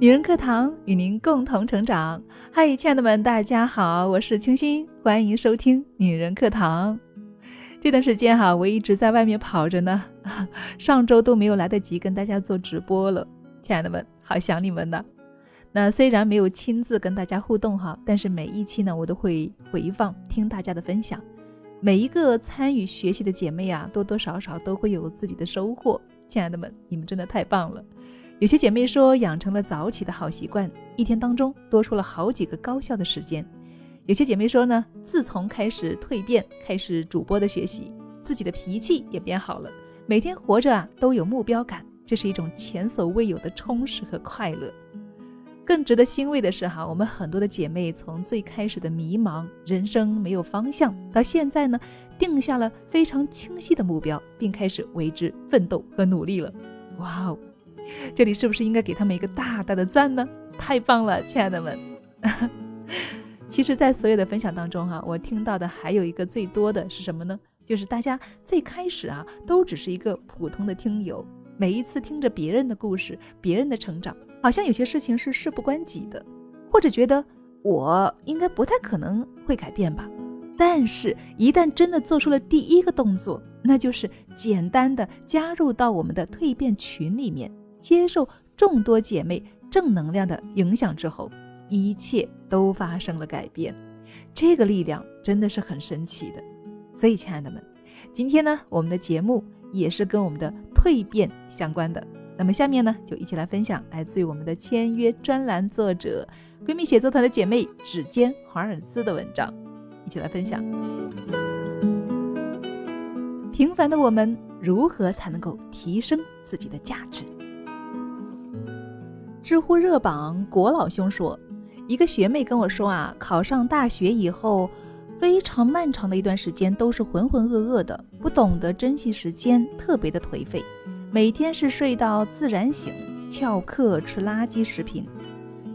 女人课堂与您共同成长。嗨，亲爱的们，大家好，我是清新，欢迎收听女人课堂。这段时间哈，我一直在外面跑着呢，上周都没有来得及跟大家做直播了。亲爱的们，好想你们呢。那虽然没有亲自跟大家互动哈，但是每一期呢，我都会回放听大家的分享。每一个参与学习的姐妹啊，多多少少都会有自己的收获。亲爱的们，你们真的太棒了！有些姐妹说养成了早起的好习惯，一天当中多出了好几个高效的时间。有些姐妹说呢，自从开始蜕变，开始主播的学习，自己的脾气也变好了，每天活着啊都有目标感，这是一种前所未有的充实和快乐。更值得欣慰的是，哈，我们很多的姐妹从最开始的迷茫、人生没有方向，到现在呢，定下了非常清晰的目标，并开始为之奋斗和努力了。哇哦，这里是不是应该给他们一个大大的赞呢？太棒了，亲爱的们！其实，在所有的分享当中，哈，我听到的还有一个最多的是什么呢？就是大家最开始啊，都只是一个普通的听友。每一次听着别人的故事，别人的成长，好像有些事情是事不关己的，或者觉得我应该不太可能会改变吧。但是，一旦真的做出了第一个动作，那就是简单的加入到我们的蜕变群里面，接受众多姐妹正能量的影响之后，一切都发生了改变。这个力量真的是很神奇的。所以，亲爱的们，今天呢，我们的节目。也是跟我们的蜕变相关的。那么下面呢，就一起来分享来自于我们的签约专栏作者、闺蜜写作团的姐妹指尖华尔兹的文章，一起来分享。平凡的我们如何才能够提升自己的价值？知乎热榜国老兄说，一个学妹跟我说啊，考上大学以后。非常漫长的一段时间都是浑浑噩噩的，不懂得珍惜时间，特别的颓废。每天是睡到自然醒，翘课吃垃圾食品，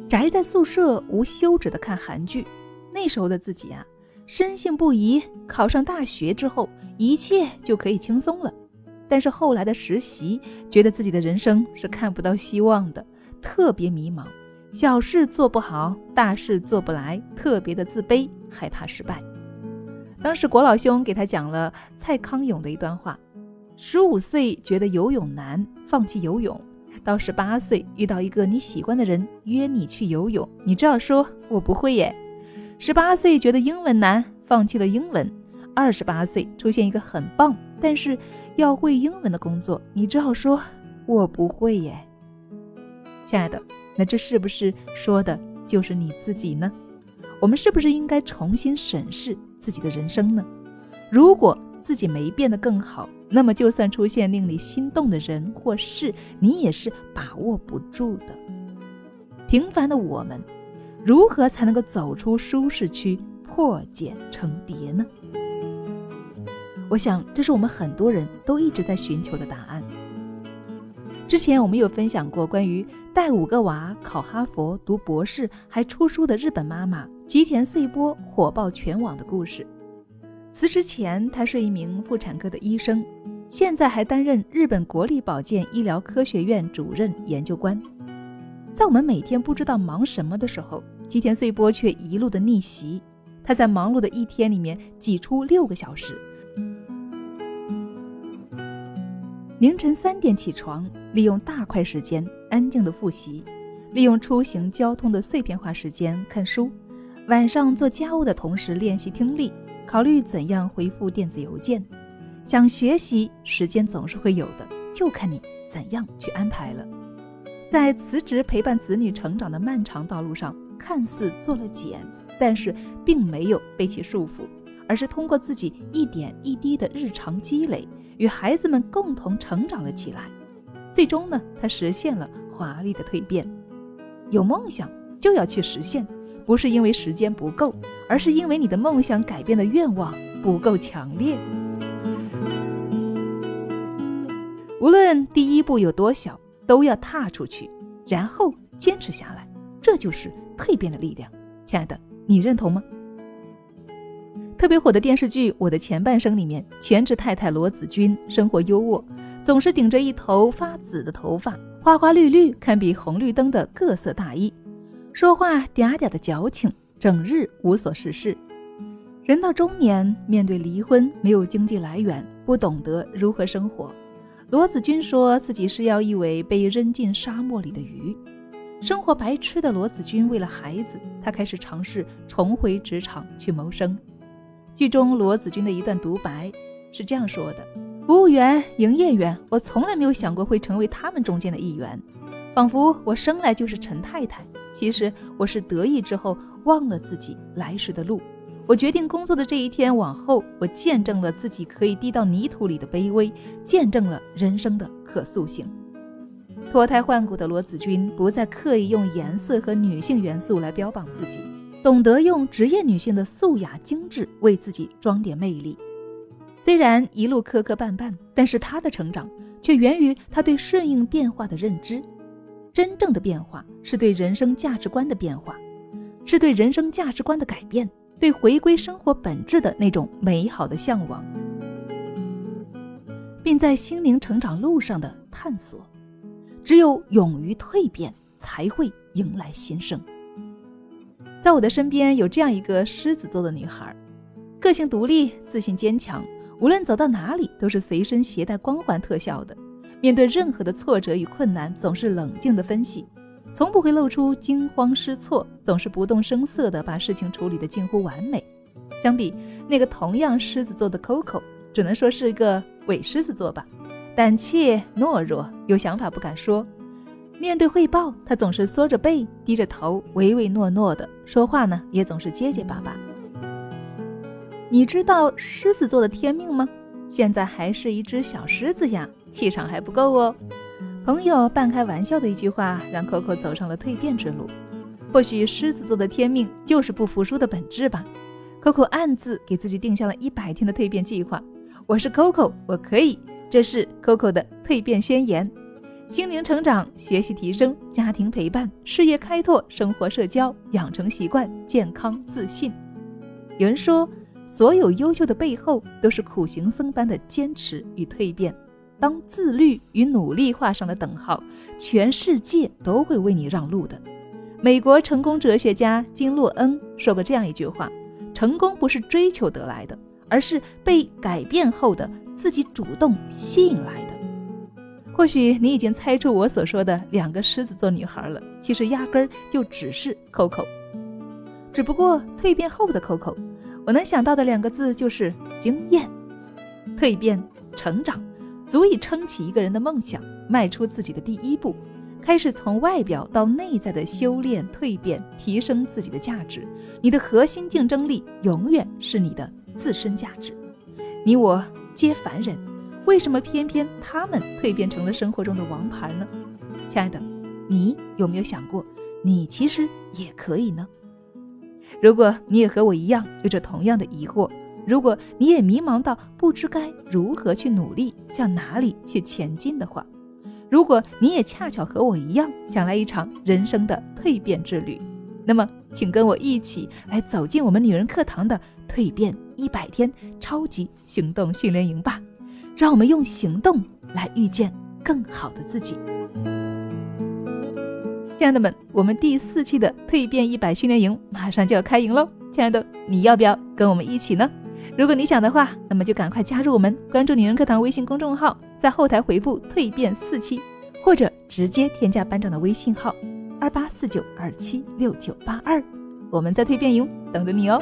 宅在宿舍无休止的看韩剧。那时候的自己啊，深信不疑，考上大学之后一切就可以轻松了。但是后来的实习，觉得自己的人生是看不到希望的，特别迷茫，小事做不好，大事做不来，特别的自卑，害怕失败。当时国老兄给他讲了蔡康永的一段话：十五岁觉得游泳难，放弃游泳；到十八岁遇到一个你喜欢的人约你去游泳，你只好说“我不会耶”；十八岁觉得英文难，放弃了英文；二十八岁出现一个很棒但是要会英文的工作，你只好说“我不会耶”。亲爱的，那这是不是说的就是你自己呢？我们是不是应该重新审视？自己的人生呢？如果自己没变得更好，那么就算出现令你心动的人或事，你也是把握不住的。平凡的我们，如何才能够走出舒适区，破茧成蝶呢？我想，这是我们很多人都一直在寻求的答案。之前我们有分享过关于带五个娃考哈佛、读博士还出书的日本妈妈。吉田穗波火爆全网的故事。辞职前，她是一名妇产科的医生，现在还担任日本国立保健医疗科学院主任研究官。在我们每天不知道忙什么的时候，吉田穗波却一路的逆袭。他在忙碌的一天里面挤出六个小时，凌晨三点起床，利用大块时间安静的复习，利用出行交通的碎片化时间看书。晚上做家务的同时练习听力，考虑怎样回复电子邮件。想学习，时间总是会有的，就看你怎样去安排了。在辞职陪伴子女成长的漫长道路上，看似做了茧，但是并没有被其束缚，而是通过自己一点一滴的日常积累，与孩子们共同成长了起来。最终呢，他实现了华丽的蜕变。有梦想就要去实现。不是因为时间不够，而是因为你的梦想改变的愿望不够强烈。无论第一步有多小，都要踏出去，然后坚持下来，这就是蜕变的力量。亲爱的，你认同吗？特别火的电视剧《我的前半生》里面，全职太太罗子君生活优渥，总是顶着一头发紫的头发，花花绿绿，堪比红绿灯的各色大衣，说话嗲嗲的矫情，整日无所事事。人到中年，面对离婚，没有经济来源，不懂得如何生活。罗子君说自己是要一尾被扔进沙漠里的鱼。生活白痴的罗子君为了孩子，他开始尝试重回职场去谋生。剧中罗子君的一段独白是这样说的：“服务员、营业员，我从来没有想过会成为他们中间的一员，仿佛我生来就是陈太太。其实我是得意之后忘了自己来时的路。”我决定工作的这一天往后，我见证了自己可以滴到泥土里的卑微，见证了人生的可塑性。脱胎换骨的罗子君不再刻意用颜色和女性元素来标榜自己，懂得用职业女性的素雅精致为自己装点魅力。虽然一路磕磕绊绊，但是她的成长却源于她对顺应变化的认知。真正的变化是对人生价值观的变化，是对人生价值观的改变。对回归生活本质的那种美好的向往，并在心灵成长路上的探索，只有勇于蜕变，才会迎来新生。在我的身边有这样一个狮子座的女孩，个性独立，自信坚强，无论走到哪里都是随身携带光环特效的。面对任何的挫折与困难，总是冷静的分析。从不会露出惊慌失措，总是不动声色地把事情处理得近乎完美。相比那个同样狮子座的 Coco，只能说是个伪狮子座吧，胆怯懦弱，有想法不敢说。面对汇报，他总是缩着背，低着头，唯唯诺诺的，说话呢也总是结结巴巴。你知道狮子座的天命吗？现在还是一只小狮子呀，气场还不够哦。朋友半开玩笑的一句话，让 Coco 走上了蜕变之路。或许狮子座的天命就是不服输的本质吧。Coco 暗自给自己定下了一百天的蜕变计划。我是 Coco，我可以。这是 Coco 的蜕变宣言：心灵成长、学习提升、家庭陪伴、事业开拓、生活社交、养成习惯、健康自信。有人说，所有优秀的背后都是苦行僧般的坚持与蜕变。当自律与努力画上了等号，全世界都会为你让路的。美国成功哲学家金洛恩说过这样一句话：“成功不是追求得来的，而是被改变后的自己主动吸引来的。”或许你已经猜出我所说的两个狮子座女孩了，其实压根儿就只是 Coco。只不过蜕变后的 Coco，我能想到的两个字就是经验、蜕变、成长。足以撑起一个人的梦想，迈出自己的第一步，开始从外表到内在的修炼、蜕变、提升自己的价值。你的核心竞争力永远是你的自身价值。你我皆凡人，为什么偏偏他们蜕变成了生活中的王牌呢？亲爱的，你有没有想过，你其实也可以呢？如果你也和我一样有着同样的疑惑。如果你也迷茫到不知该如何去努力，向哪里去前进的话，如果你也恰巧和我一样想来一场人生的蜕变之旅，那么请跟我一起来走进我们女人课堂的蜕变一百天超级行动训练营吧！让我们用行动来遇见更好的自己。亲爱的们，我们第四期的蜕变一百训练营马上就要开营喽！亲爱的，你要不要跟我们一起呢？如果你想的话，那么就赶快加入我们，关注“女人课堂”微信公众号，在后台回复“蜕变四期”，或者直接添加班长的微信号二八四九二七六九八二，我们在蜕变营等着你哦。